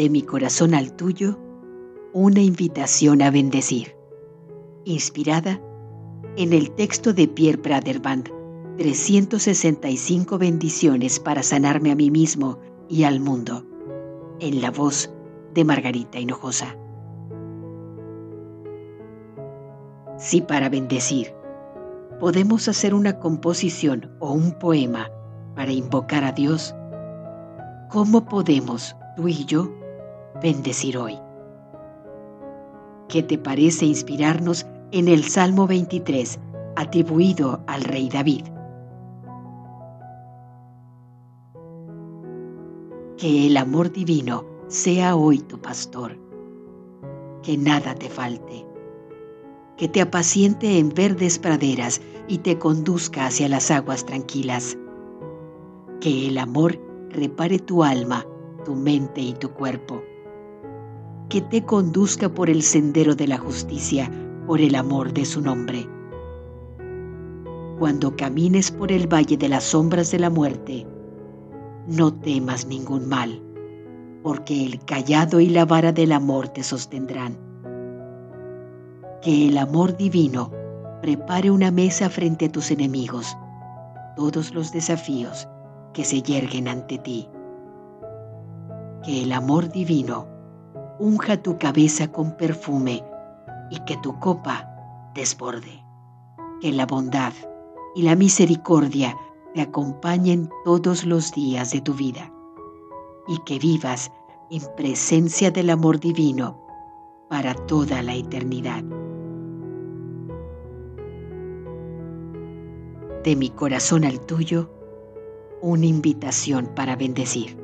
De mi corazón al tuyo, una invitación a bendecir. Inspirada en el texto de Pierre Praderband, 365 bendiciones para sanarme a mí mismo y al mundo, en la voz de Margarita Hinojosa. Si para bendecir podemos hacer una composición o un poema para invocar a Dios, ¿cómo podemos, tú y yo, bendecir hoy? ¿Qué te parece inspirarnos en el Salmo 23 atribuido al rey David? Que el amor divino sea hoy tu pastor, que nada te falte que te apaciente en verdes praderas y te conduzca hacia las aguas tranquilas. Que el amor repare tu alma, tu mente y tu cuerpo. Que te conduzca por el sendero de la justicia, por el amor de su nombre. Cuando camines por el valle de las sombras de la muerte, no temas ningún mal, porque el callado y la vara del amor te sostendrán que el amor divino prepare una mesa frente a tus enemigos, todos los desafíos que se yerguen ante ti. Que el amor divino unja tu cabeza con perfume y que tu copa desborde. Que la bondad y la misericordia te acompañen todos los días de tu vida y que vivas en presencia del amor divino para toda la eternidad. de mi corazón al tuyo, una invitación para bendecir.